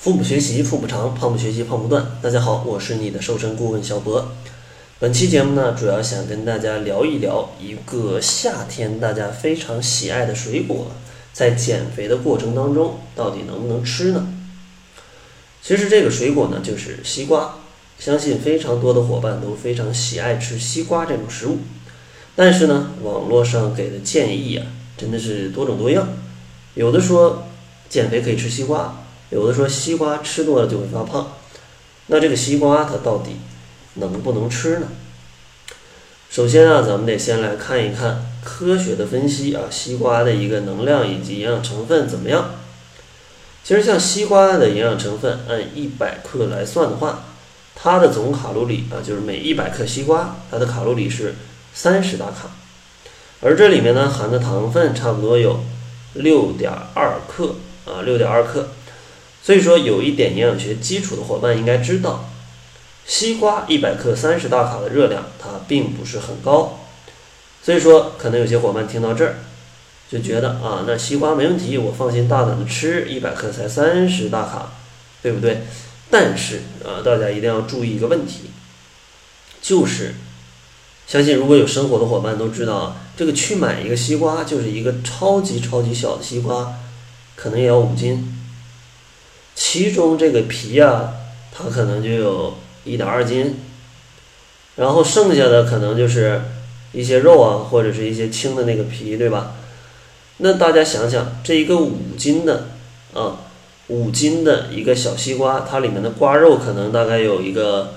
腹部学习腹部长，胖不学习胖不断。大家好，我是你的瘦身顾问小博。本期节目呢，主要想跟大家聊一聊一个夏天大家非常喜爱的水果，在减肥的过程当中，到底能不能吃呢？其实这个水果呢，就是西瓜。相信非常多的伙伴都非常喜爱吃西瓜这种食物，但是呢，网络上给的建议啊，真的是多种多样。有的说减肥可以吃西瓜。有的说西瓜吃多了就会发胖，那这个西瓜它到底能不能吃呢？首先啊，咱们得先来看一看科学的分析啊，西瓜的一个能量以及营养成分怎么样？其实像西瓜的营养成分，按一百克来算的话，它的总卡路里啊，就是每一百克西瓜它的卡路里是三十大卡，而这里面呢含的糖分差不多有六点二克啊，六点二克。所以说，有一点营养学基础的伙伴应该知道，西瓜一百克三十大卡的热量，它并不是很高。所以说，可能有些伙伴听到这儿，就觉得啊，那西瓜没问题，我放心大胆的吃，一百克才三十大卡，对不对？但是啊，大家一定要注意一个问题，就是，相信如果有生活的伙伴都知道啊，这个去买一个西瓜，就是一个超级超级小的西瓜，可能也要五斤。其中这个皮呀，它可能就有一点二斤，然后剩下的可能就是一些肉啊，或者是一些青的那个皮，对吧？那大家想想，这一个五斤的啊，五斤的一个小西瓜，它里面的瓜肉可能大概有一个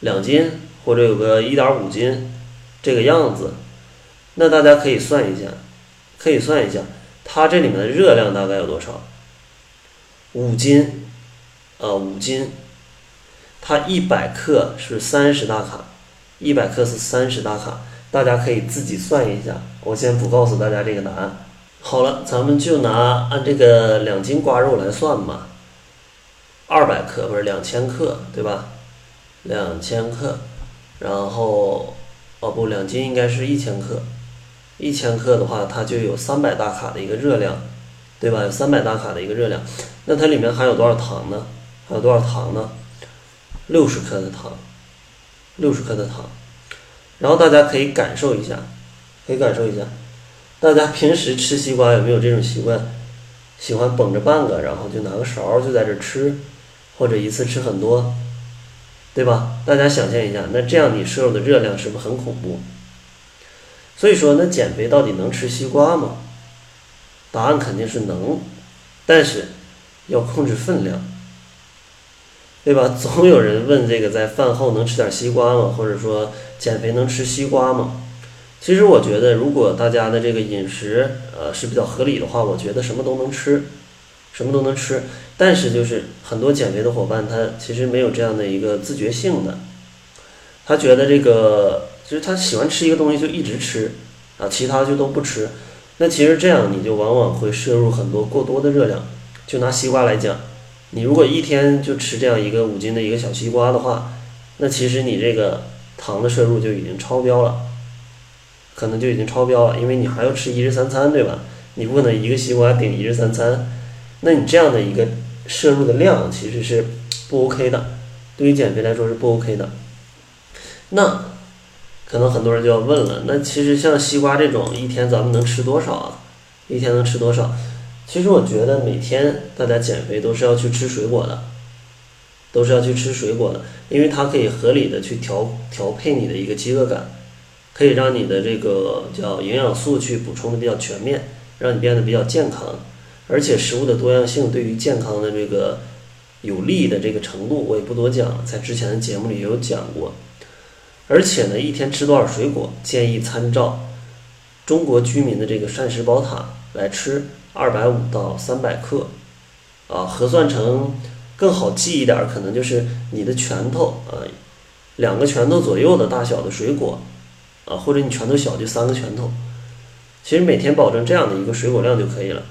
两斤，或者有个一点五斤这个样子。那大家可以算一下，可以算一下，它这里面的热量大概有多少？五斤，啊，五斤，它一百克是三十大卡，一百克是三十大卡，大家可以自己算一下。我先不告诉大家这个答案。好了，咱们就拿按这个两斤瓜肉来算吧。二百克不是两千克，对吧？两千克，然后哦不，两斤应该是一千克，一千克的话，它就有三百大卡的一个热量。对吧？有三百大卡的一个热量，那它里面含有多少糖呢？还有多少糖呢？六十克的糖，六十克的糖。然后大家可以感受一下，可以感受一下，大家平时吃西瓜有没有这种习惯？喜欢捧着半个，然后就拿个勺就在这吃，或者一次吃很多，对吧？大家想象一下，那这样你摄入的热量是不是很恐怖？所以说，那减肥到底能吃西瓜吗？答案肯定是能，但是要控制分量，对吧？总有人问这个在饭后能吃点西瓜吗？或者说减肥能吃西瓜吗？其实我觉得，如果大家的这个饮食呃是比较合理的话，我觉得什么都能吃，什么都能吃。但是就是很多减肥的伙伴他其实没有这样的一个自觉性的，他觉得这个就是他喜欢吃一个东西就一直吃啊，其他就都不吃。那其实这样你就往往会摄入很多过多的热量。就拿西瓜来讲，你如果一天就吃这样一个五斤的一个小西瓜的话，那其实你这个糖的摄入就已经超标了，可能就已经超标了，因为你还要吃一日三餐，对吧？你不能一个西瓜顶一日三餐，那你这样的一个摄入的量其实是不 OK 的，对于减肥来说是不 OK 的。那。可能很多人就要问了，那其实像西瓜这种，一天咱们能吃多少啊？一天能吃多少？其实我觉得每天大家减肥都是要去吃水果的，都是要去吃水果的，因为它可以合理的去调调配你的一个饥饿感，可以让你的这个叫营养素去补充的比较全面，让你变得比较健康。而且食物的多样性对于健康的这个有利的这个程度，我也不多讲，在之前的节目里也有讲过。而且呢，一天吃多少水果？建议参照中国居民的这个膳食宝塔来吃，二百五到三百克，啊，核算成更好记一点，可能就是你的拳头啊，两个拳头左右的大小的水果，啊，或者你拳头小就三个拳头，其实每天保证这样的一个水果量就可以了。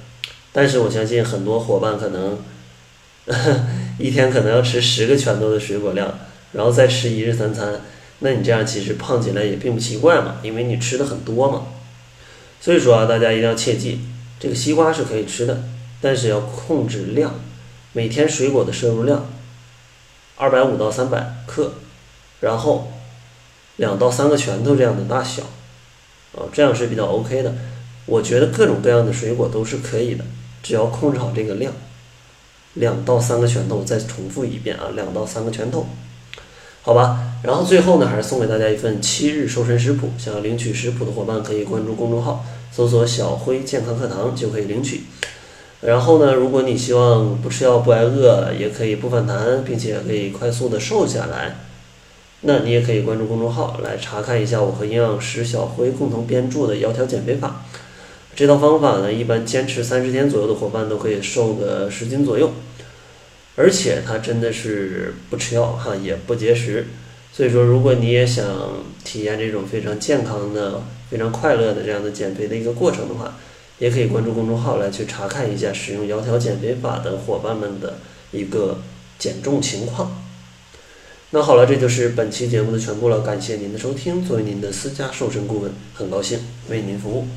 但是我相信很多伙伴可能 一天可能要吃十个拳头的水果量，然后再吃一日三餐。那你这样其实胖起来也并不奇怪嘛，因为你吃的很多嘛。所以说啊，大家一定要切记，这个西瓜是可以吃的，但是要控制量，每天水果的摄入量二百五到三百克，然后两到三个拳头这样的大小，啊，这样是比较 OK 的。我觉得各种各样的水果都是可以的，只要控制好这个量，两到三个拳头。再重复一遍啊，两到三个拳头，好吧。然后最后呢，还是送给大家一份七日瘦身食谱。想要领取食谱的伙伴，可以关注公众号，搜索“小辉健康课堂”就可以领取。然后呢，如果你希望不吃药不挨饿，也可以不反弹，并且可以快速的瘦下来，那你也可以关注公众号来查看一下我和营养师小辉共同编著的窈窕减肥法。这套方法呢，一般坚持三十天左右的伙伴都可以瘦个十斤左右，而且它真的是不吃药哈，也不节食。所以说，如果你也想体验这种非常健康的、非常快乐的这样的减肥的一个过程的话，也可以关注公众号来去查看一下使用窈窕减肥法的伙伴们的一个减重情况。那好了，这就是本期节目的全部了，感谢您的收听。作为您的私家瘦身顾问，很高兴为您服务。